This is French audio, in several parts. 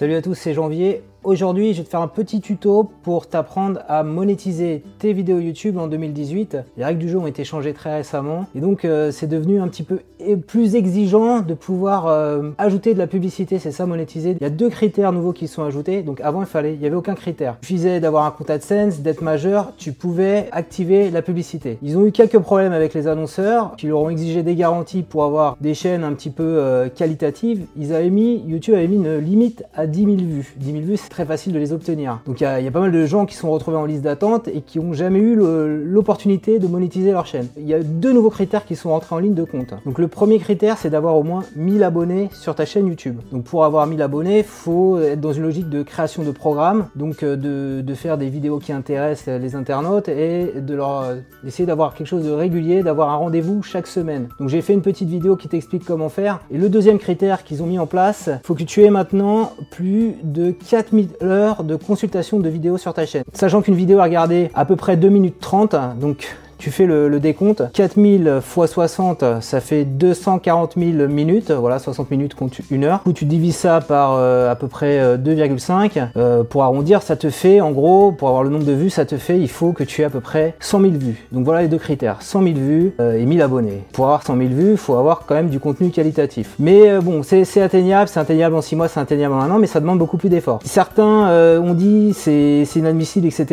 Salut à tous, c'est Janvier. Aujourd'hui, je vais te faire un petit tuto pour t'apprendre à monétiser tes vidéos YouTube en 2018. Les règles du jeu ont été changées très récemment et donc euh, c'est devenu un petit peu plus exigeant de pouvoir euh, ajouter de la publicité, c'est ça monétiser. Il y a deux critères nouveaux qui sont ajoutés. Donc avant, il fallait, il y avait aucun critère. Il suffisait d'avoir un compte AdSense, d'être majeur, tu pouvais activer la publicité. Ils ont eu quelques problèmes avec les annonceurs qui leur ont exigé des garanties pour avoir des chaînes un petit peu euh, qualitatives. Ils avaient mis, YouTube avait mis une limite à 10 000 vues. 10 000 vues, c'est très facile de les obtenir. Donc il y, a pas mal de gens qui sont retrouvés en liste d'attente et qui ont jamais eu l'opportunité de monétiser leur chaîne. Il y a deux nouveaux critères qui sont rentrés en ligne de compte. Donc le premier critère, c'est d'avoir au moins 1000 abonnés sur ta chaîne YouTube. Donc pour avoir 1000 abonnés, faut être dans une logique de création de programmes, donc euh, de, faire des vidéos qui intéressent les internautes et de leur d'essayer d'avoir quelque chose de régulier, d'avoir un rendez-vous chaque semaine. Donc j'ai fait une petite vidéo qui t'explique comment faire. Et le deuxième critère qu'ils ont mis en place, faut que tu aies maintenant plus de 4000 heures de consultation de vidéos sur ta chaîne. Sachant qu'une vidéo à regarder à peu près 2 minutes 30, donc tu fais le, décompte, 4000 x 60, ça fait 240 000 minutes, voilà, 60 minutes compte une heure. Du tu divises ça par euh, à peu près 2,5, euh, euh, pour arrondir, ça te fait, en gros, pour avoir le nombre de vues, ça te fait, il faut que tu aies à peu près 100 000 vues. Donc voilà les deux critères, 100 000 vues et 1000 abonnés. Pour avoir 100 000 vues, il faut avoir quand même du contenu qualitatif. Mais bon, c'est atteignable, c'est atteignable en 6 mois, c'est atteignable en un an, mais ça demande beaucoup plus d'efforts. Certains ont dit c'est inadmissible, etc.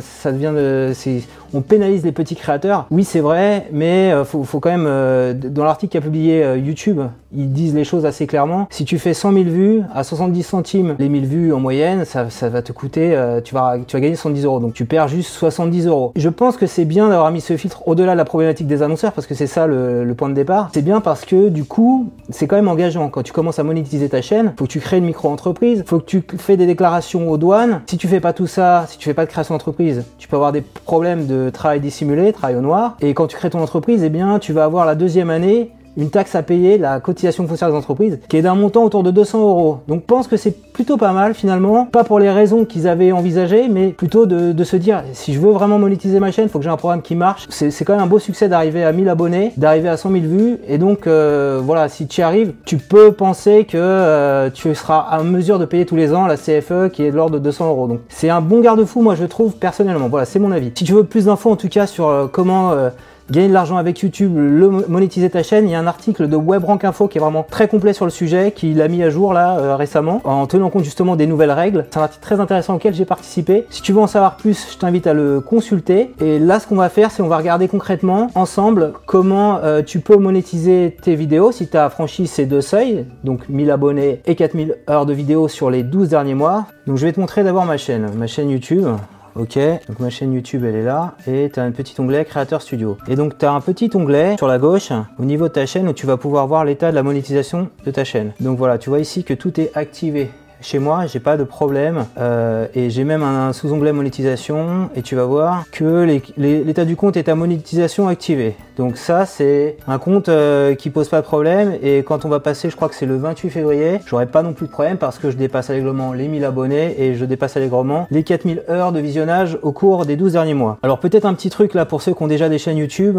ça devient de on pénalise les petits créateurs. Oui, c'est vrai, mais euh, faut, faut quand même, euh, dans l'article qu'a publié euh, YouTube, ils disent les choses assez clairement. Si tu fais 100 000 vues à 70 centimes les 1000 vues en moyenne, ça, va te coûter, tu, vas, tu vas gagner 70 euros. Donc tu perds juste 70 euros. Je pense que c'est bien d'avoir mis ce filtre au-delà de la problématique des annonceurs parce que c'est ça le, point de départ. C'est bien parce que du coup, c'est quand même engageant. Quand tu commences à monétiser ta chaîne, faut que tu crées une micro-entreprise, faut que tu fais des déclarations aux douanes. Si tu fais pas tout ça, si tu fais pas de création d'entreprise, tu peux avoir des problèmes de travail dissimulé, travail au noir. Et quand tu crées ton entreprise, eh bien, tu vas avoir la deuxième année une taxe à payer, la cotisation foncière des entreprises, qui est d'un montant autour de 200 euros. Donc pense que c'est plutôt pas mal finalement, pas pour les raisons qu'ils avaient envisagées, mais plutôt de, se dire si je veux vraiment monétiser ma chaîne, faut que j'ai un programme qui marche. C'est quand même un beau succès d'arriver à 1000 abonnés, d'arriver à 100 000 vues, et donc euh, voilà, si tu y arrives, tu peux penser que euh, tu seras à mesure de payer tous les ans la CFE qui est de l'ordre de 200 euros. Donc c'est un bon garde-fou, moi je trouve personnellement. Voilà, c'est mon avis. Si tu veux plus d'infos en tout cas sur euh, comment gagner de l'argent avec YouTube, le monétiser ta chaîne, il y a un article de WebRank Info qui est vraiment très complet sur le sujet, qu'il a mis à jour là euh, récemment, en tenant compte justement des nouvelles règles. C'est un article très intéressant auquel j'ai participé. Si tu veux en savoir plus, je t'invite à le consulter. Et là, ce qu'on va faire, c'est on va regarder concrètement ensemble comment euh, tu peux monétiser tes vidéos si tu as franchi ces deux seuils, donc 1000 abonnés et 4000 heures de vidéos sur les 12 derniers mois. Donc je vais te montrer d'abord ma chaîne, ma chaîne YouTube. Ok, donc ma chaîne YouTube elle est là et tu as un petit onglet Créateur Studio. Et donc tu as un petit onglet sur la gauche au niveau de ta chaîne où tu vas pouvoir voir l'état de la monétisation de ta chaîne. Donc voilà, tu vois ici que tout est activé chez moi, j'ai pas de problème euh, et j'ai même un sous-onglet monétisation et tu vas voir que l'état du compte est à monétisation activée. Donc ça c'est un compte euh, qui pose pas de problème et quand on va passer, je crois que c'est le 28 février, j'aurai pas non plus de problème parce que je dépasse allègrement les 1000 abonnés et je dépasse allègrement les 4000 heures de visionnage au cours des 12 derniers mois. Alors peut-être un petit truc là pour ceux qui ont déjà des chaînes YouTube,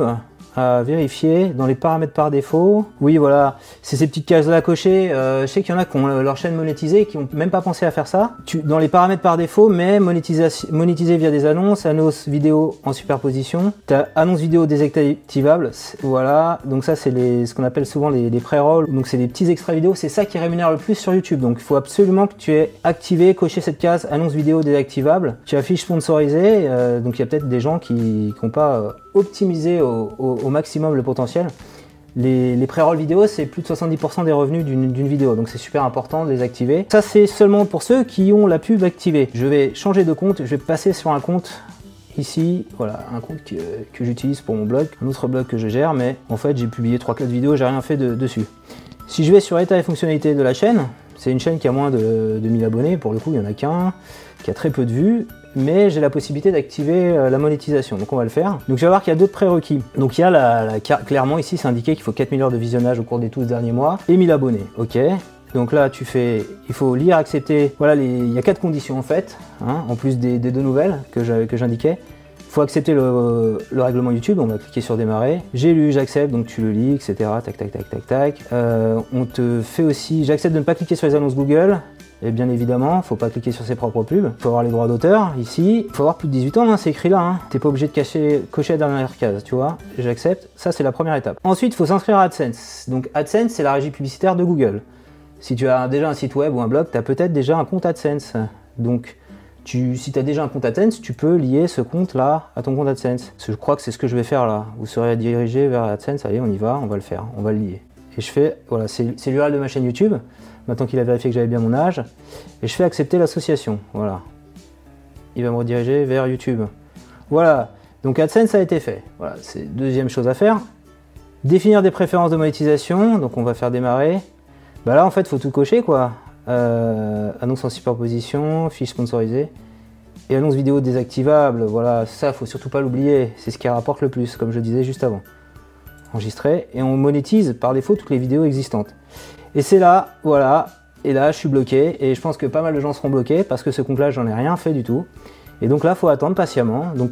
vérifier dans les paramètres par défaut. Oui, voilà, c'est ces petites cases là à cocher. Euh, je sais qu'il y en a qui ont leur chaîne monétisée qui ont même pas pensé à faire ça. Tu, dans les paramètres par défaut, mais monétiser via des annonces, annonces vidéo en superposition. Tu as annonces vidéo désactivables, voilà. Donc ça, c'est ce qu'on appelle souvent les, pré-rolls. Donc c'est des petits extraits vidéo. C'est ça qui rémunère le plus sur YouTube. Donc il faut absolument que tu aies activé, coché cette case annonce vidéo désactivable. Tu affiches sponsorisé. Euh, donc il y a peut-être des gens qui n'ont pas euh, optimisé au, maximum le potentiel. Les, pré-rolls vidéo, c'est plus de 70% des revenus d'une vidéo, donc c'est super important de les activer. Ça, c'est seulement pour ceux qui ont la pub activée. Je vais changer de compte, je vais passer sur un compte ici, voilà, un compte que, j'utilise pour mon blog, un autre blog que je gère, mais en fait, j'ai publié 3-4 vidéos, j'ai rien fait dessus. Si je vais sur état et fonctionnalités de la chaîne, c'est une chaîne qui a moins de, de 1000 abonnés, pour le coup, il n'y en a qu'un, qui a très peu de vues, mais j'ai la possibilité d'activer euh, la monétisation. Donc on va le faire. Donc je vais voir qu'il y a d'autres prérequis. Donc il y a la, clairement ici c'est indiqué qu'il faut 4000 heures de visionnage au cours des 12 derniers mois et 1000 abonnés. Ok. Donc là, tu fais, il faut lire, accepter. Voilà, il y a quatre conditions en fait, hein, en plus des, deux nouvelles que j'indiquais. Faut accepter le, règlement YouTube, on va cliquer sur démarrer. J'ai lu, j'accepte, donc tu le lis, etc. Tac, tac, tac, tac, tac. Euh, on te fait aussi, j'accepte de ne pas cliquer sur les annonces Google. Et bien évidemment, faut pas cliquer sur ses propres pubs. Faut avoir les droits d'auteur ici. Faut avoir plus de 18 ans, hein, c'est écrit là. Hein. T'es pas obligé de cacher, cocher la dernière case, tu vois. J'accepte. Ça, c'est la première étape. Ensuite, il faut s'inscrire à AdSense. Donc AdSense, c'est la régie publicitaire de Google. Si tu as déjà un site web ou un blog, tu as peut-être déjà un compte AdSense. Donc, si tu as déjà un compte AdSense, tu peux lier ce compte-là à ton compte AdSense. Je crois que c'est ce que je vais faire là. Vous serez dirigé vers AdSense. Allez, on y va, on va le faire. On va le lier. Et je fais, voilà, c'est l'URL de ma chaîne YouTube maintenant qu'il a vérifié que j'avais bien mon âge, et je fais accepter l'association. Voilà. Il va me rediriger vers YouTube. Voilà. Donc AdSense a été fait. Voilà, c'est deuxième chose à faire. Définir des préférences de monétisation. Donc on va faire démarrer. Bah là en fait, faut tout cocher quoi. Euh, annonce en superposition, fiche sponsorisée et annonce vidéo désactivable. Voilà, ça faut surtout pas l'oublier. C'est ce qui rapporte le plus, comme je disais juste avant. Enregistrer et on monétise par défaut toutes les vidéos existantes. Et c'est là, voilà, et là je suis bloqué, et je pense que pas mal de gens seront bloqués parce que ce compte-là, j'en ai rien fait du tout. Et donc là, faut attendre patiemment. Donc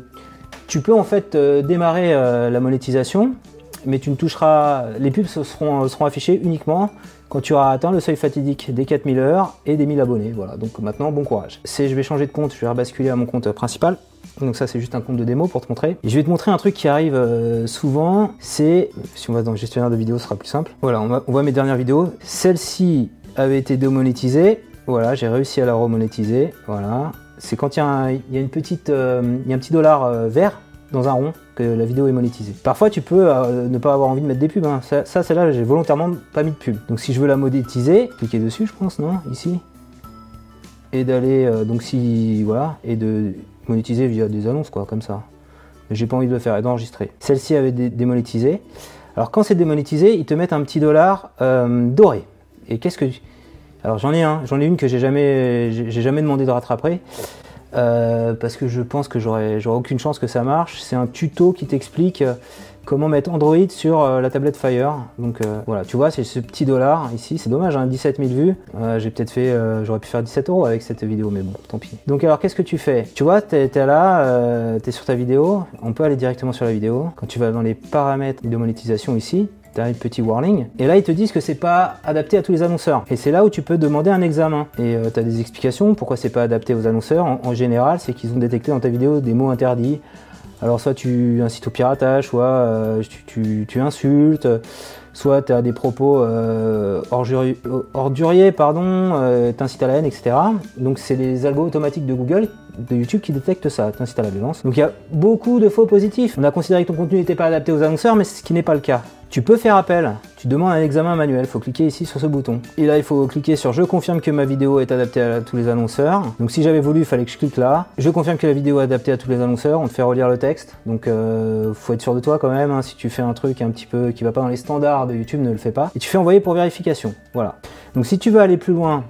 tu peux en fait euh, démarrer euh, la monétisation, mais tu ne toucheras, les pubs seront, seront affichées uniquement quand tu auras atteint le seuil fatidique des 4000 heures et des 1000 abonnés. Voilà, donc maintenant, bon courage. Je vais changer de compte, je vais rebasculer à mon compte principal. Donc ça c'est juste un compte de démo pour te montrer. Je vais te montrer un truc qui arrive euh, souvent, c'est, si on va dans le gestionnaire de vidéos, ce sera plus simple. Voilà, on, voit mes dernières vidéos. Celle-ci avait été démonétisée. Voilà, j'ai réussi à la remonétiser. Voilà. C'est quand il y, a une petite, euh, il y a un petit dollar euh, vert dans un rond que la vidéo est monétisée. Parfois, tu peux ne pas avoir envie de mettre des pubs. Hein. Ça, ça celle-là, j'ai volontairement pas mis de pub. Donc, si je veux la monétiser, cliquez dessus, je pense, non Ici. Et d'aller, donc si, voilà, et de monétiser via des annonces, quoi, comme ça. Mais j'ai pas envie de le faire et d'enregistrer. Celle-ci avait démonétisé. Alors quand c'est démonétisé, ils te mettent un petit dollar euh, doré. Et qu'est-ce que alors j'en ai un, j'en ai une que j'ai jamais, j'ai jamais demandé de rattraper. Euh, parce que je pense que j'aurais aucune chance que ça marche. C'est un tuto qui t'explique comment mettre Android sur euh, la tablette Fire. Donc euh, voilà, tu vois, c'est ce petit dollar ici. C'est dommage, hein, 17 000 vues. Euh, j'ai peut-être fait, j'aurais pu faire 17 euros avec cette vidéo, mais bon, tant pis. Donc alors, qu'est-ce que tu fais? Tu vois, tu es, là, tu es sur ta vidéo. On peut aller directement sur la vidéo. Quand tu vas dans les paramètres de monétisation ici, un petit warning. Et là, ils te disent que c'est pas adapté à tous les annonceurs. Et c'est là où tu peux demander un examen. Et tu as des explications pourquoi c'est pas adapté aux annonceurs. en général, c'est qu'ils ont détecté dans ta vidéo des mots interdits, alors soit tu incites au piratage, soit euh, tu, insultes, soit tu as des propos euh, orduriers, pardon, euh, t'incites à la haine, etc. Donc c'est les algos automatiques de Google, de YouTube qui détectent ça, t'incites à la violence. Donc il y a beaucoup de faux positifs. On a considéré que ton contenu n'était pas adapté aux annonceurs, mais ce qui n'est pas le cas. Tu peux faire appel, tu demandes un examen manuel, il faut cliquer ici sur ce bouton. Et là, il faut cliquer sur je confirme que ma vidéo est adaptée à tous les annonceurs. Donc si j'avais voulu, il fallait que je clique là. Je confirme que la vidéo est adaptée à tous les annonceurs, on te fait relire le texte. Donc euh, faut être sûr de toi quand même, hein. si tu fais un truc un petit peu qui va pas dans les standards de YouTube, ne le fais pas. Et tu fais envoyer pour vérification. Voilà. Donc si tu veux aller plus loin,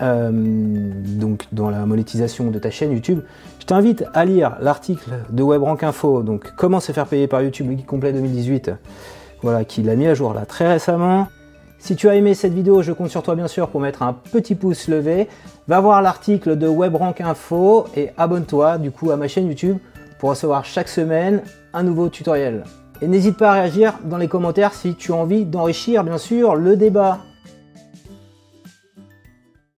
euh, donc dans la monétisation de ta chaîne YouTube, je t'invite à lire l'article de WebRank Info, donc comment se faire payer par YouTube, le complet 2018 voilà, qui l'a mis à jour là très récemment. Si tu as aimé cette vidéo, je compte sur toi bien sûr pour mettre un petit pouce levé. Va voir l'article de WebRank Info et abonne-toi du coup à ma chaîne YouTube pour recevoir chaque semaine un nouveau tutoriel. Et n'hésite pas à réagir dans les commentaires si tu as envie d'enrichir bien sûr le débat.